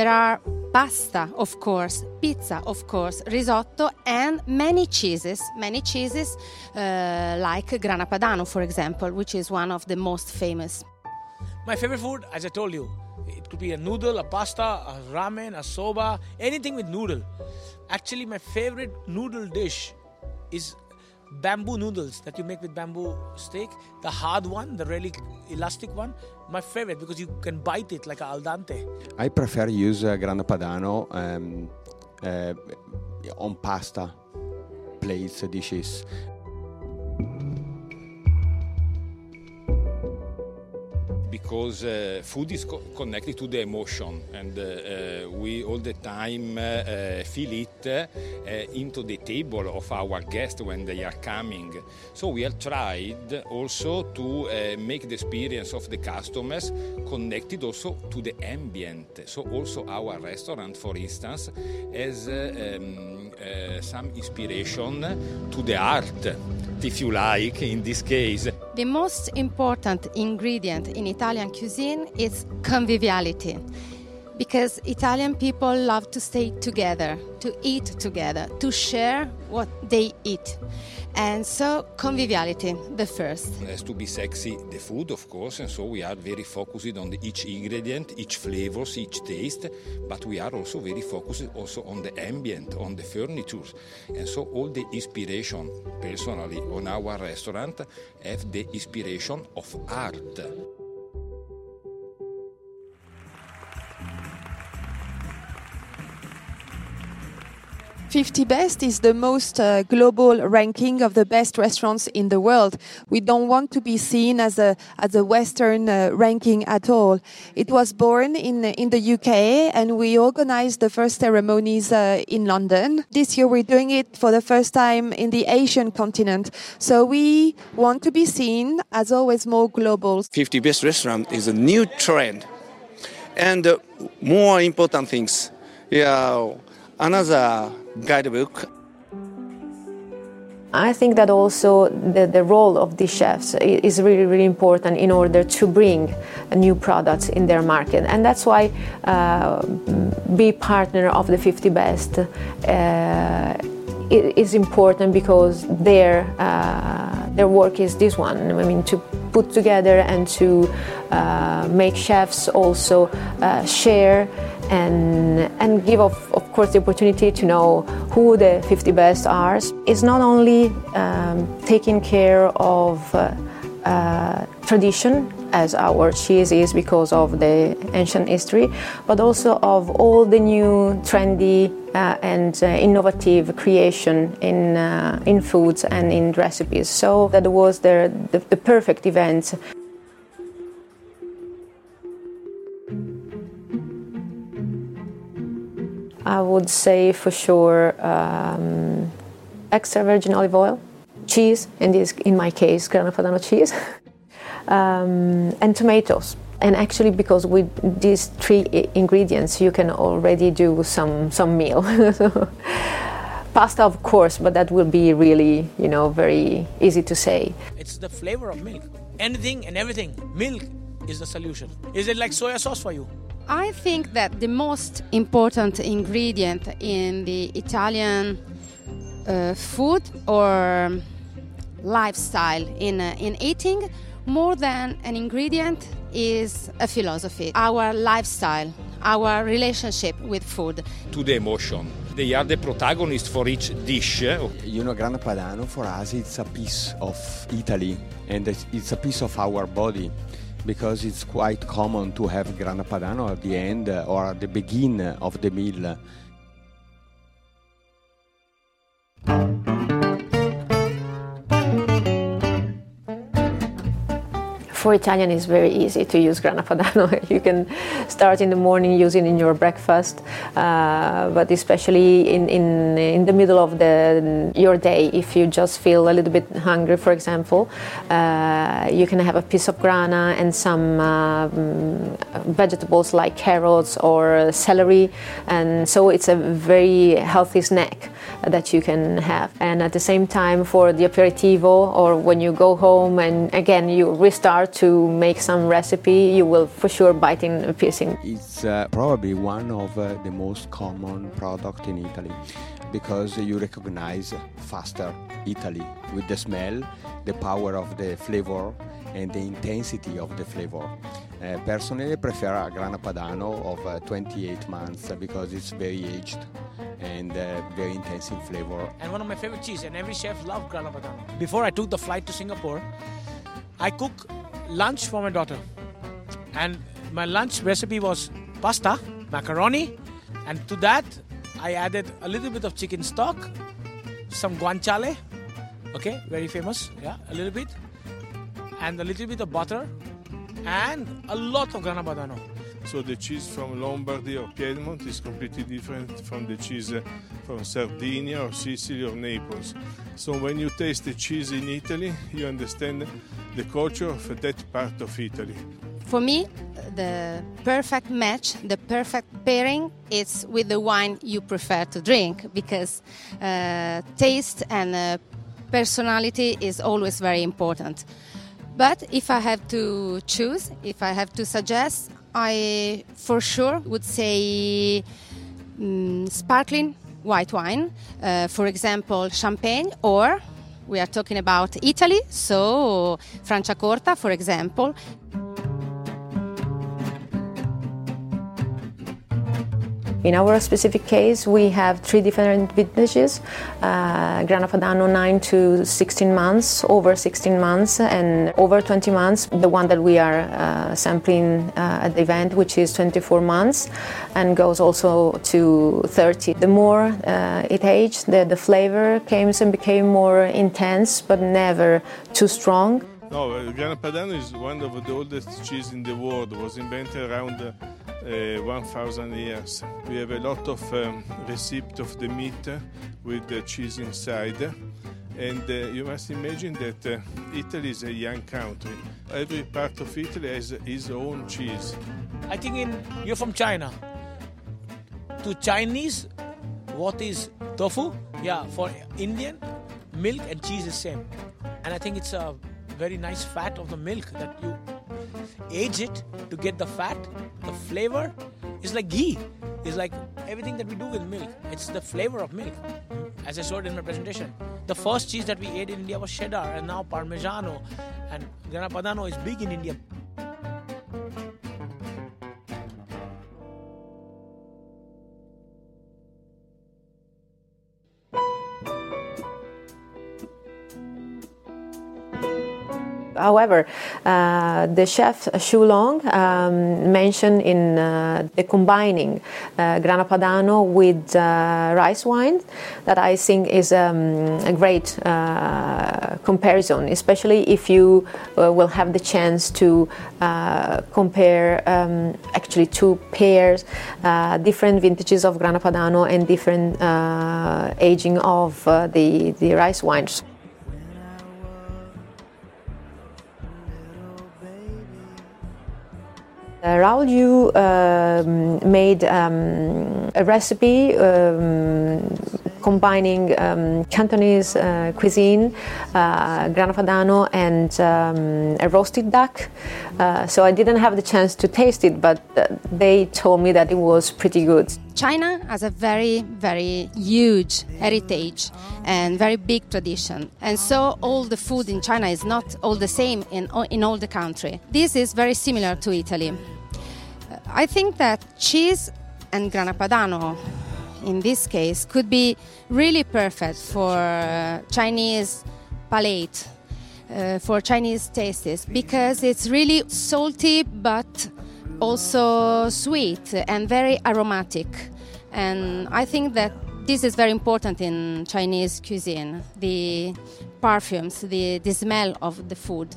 There are pasta, of course, pizza, of course, risotto, and many cheeses. Many cheeses, uh, like Grana Padano, for example, which is one of the most famous. My favorite food, as I told you, it could be a noodle, a pasta, a ramen, a soba, anything with noodle. Actually, my favorite noodle dish is bamboo noodles that you make with bamboo steak. The hard one, the really elastic one, my favorite because you can bite it like al dente. I prefer use uh, grana padano um, uh, on pasta plates dishes. Because uh, food is co- connected to the emotion and uh, uh, we all the time uh, uh, feel it uh, into the table of our guests when they are coming. So we have tried also to make the experience of the customers connected also to the ambient. So also our restaurant for instance has um, some inspiration to the art if you like in this case the most important ingredient in Italian cuisine is conviviality. Because Italian people love to stay together, to eat together, to share what they eat. And so, conviviality, the first. It has to be sexy, the food, of course, and so we are very focused on each ingredient, each flavors, each taste, but we are also very focused also on the ambient, on the furniture. And so all the inspiration, personally, on our restaurant have the inspiration of art. 50 Best is the most uh, global ranking of the best restaurants in the world. We don't want to be seen as a as a Western uh, ranking at all. It was born in in the UK, and we organized the first ceremonies uh, in London. This year, we're doing it for the first time in the Asian continent. So we want to be seen as always more global. 50 Best Restaurant is a new trend, and uh, more important things. Yeah, another guidebook. I think that also the, the role of the chefs is really, really important in order to bring new products in their market. And that's why uh, be partner of the 50 best uh, is important because their, uh, their work is this one. I mean, to put together and to uh, make chefs also uh, share and, and give, of, of course, the opportunity to know who the 50 best are. It's not only um, taking care of uh, uh, tradition as our cheese is because of the ancient history, but also of all the new trendy uh, and uh, innovative creation in, uh, in foods and in recipes. So that was the, the, the perfect event. I would say for sure um, extra virgin olive oil, cheese, in this in my case, Grana Padano cheese, um, and tomatoes. And actually, because with these three ingredients, you can already do some some meal. Pasta, of course, but that will be really, you know, very easy to say. It's the flavor of milk. Anything and everything. Milk is the solution. Is it like soya sauce for you? I think that the most important ingredient in the Italian uh, food or lifestyle in, uh, in eating, more than an ingredient, is a philosophy. Our lifestyle, our relationship with food. To the emotion. They are the protagonists for each dish. You know, Grana Padano for us it's a piece of Italy and it's a piece of our body because it's quite common to have grana padano at the end uh, or at the beginning of the meal. For Italian, it's very easy to use Grana Padano. you can start in the morning using in your breakfast, uh, but especially in, in, in the middle of the, your day, if you just feel a little bit hungry, for example, uh, you can have a piece of grana and some um, vegetables like carrots or celery, and so it's a very healthy snack that you can have. And at the same time, for the aperitivo or when you go home and again you restart to make some recipe, you will for sure bite in a piece. In. It's uh, probably one of uh, the most common product in Italy because you recognize faster Italy with the smell, the power of the flavor, and the intensity of the flavor. Uh, personally, I prefer a Grana Padano of uh, 28 months because it's very aged and uh, very intense in flavor. And one of my favorite cheese, and every chef loves Grana Padano. Before I took the flight to Singapore, I cook lunch for my daughter, and my lunch recipe was pasta, macaroni, and to that I added a little bit of chicken stock, some guanciale, okay, very famous, yeah, a little bit, and a little bit of butter, and a lot of Grana Padano. So the cheese from Lombardy or Piedmont is completely different from the cheese from Sardinia or Sicily or Naples. So when you taste the cheese in Italy, you understand the culture of that part of Italy. For me, the perfect match, the perfect pairing is with the wine you prefer to drink because uh, taste and uh, personality is always very important. But if I have to choose, if I have to suggest, I for sure would say um, sparkling white wine, uh, for example, champagne, or we are talking about Italy, so Franciacorta, for example. In our specific case, we have three different vintages uh, Grana Padano 9 to 16 months, over 16 months, and over 20 months. The one that we are uh, sampling uh, at the event, which is 24 months, and goes also to 30. The more uh, it aged, the, the flavor came and became more intense, but never too strong. No, uh, Grana Padano is one of the oldest cheese in the world. It was invented around uh, uh, 1000 years. We have a lot of um, receipt of the meat with the cheese inside. And uh, you must imagine that uh, Italy is a young country. Every part of Italy has its own cheese. I think in you're from China. To Chinese, what is tofu? Yeah, for Indian, milk and cheese is same. And I think it's a very nice fat of the milk that you age it to get the fat, the flavor. It's like ghee. It's like everything that we do with milk. It's the flavor of milk. As I showed in my presentation, the first cheese that we ate in India was cheddar, and now Parmigiano, and Grana Padano is big in India. However, uh, the chef Xu Long um, mentioned in uh, the combining uh, Grana Padano with rice wine that I think is um, a great comparison, especially if you will have the chance to compare um, actually two pairs, different vintages of Grana Padano and different aging of the, the rice wines. Uh, Raoul Yu um, made um, a recipe um, combining um, Cantonese uh, cuisine, uh, grana padano, and um, a roasted duck. Uh, so I didn't have the chance to taste it, but uh, they told me that it was pretty good. China has a very, very huge heritage and very big tradition. And so all the food in China is not all the same in, in all the country. This is very similar to Italy. I think that cheese and grana padano in this case could be really perfect for uh, Chinese palate, uh, for Chinese tastes, because it's really salty but also sweet and very aromatic. And I think that this is very important in Chinese cuisine the perfumes, the, the smell of the food.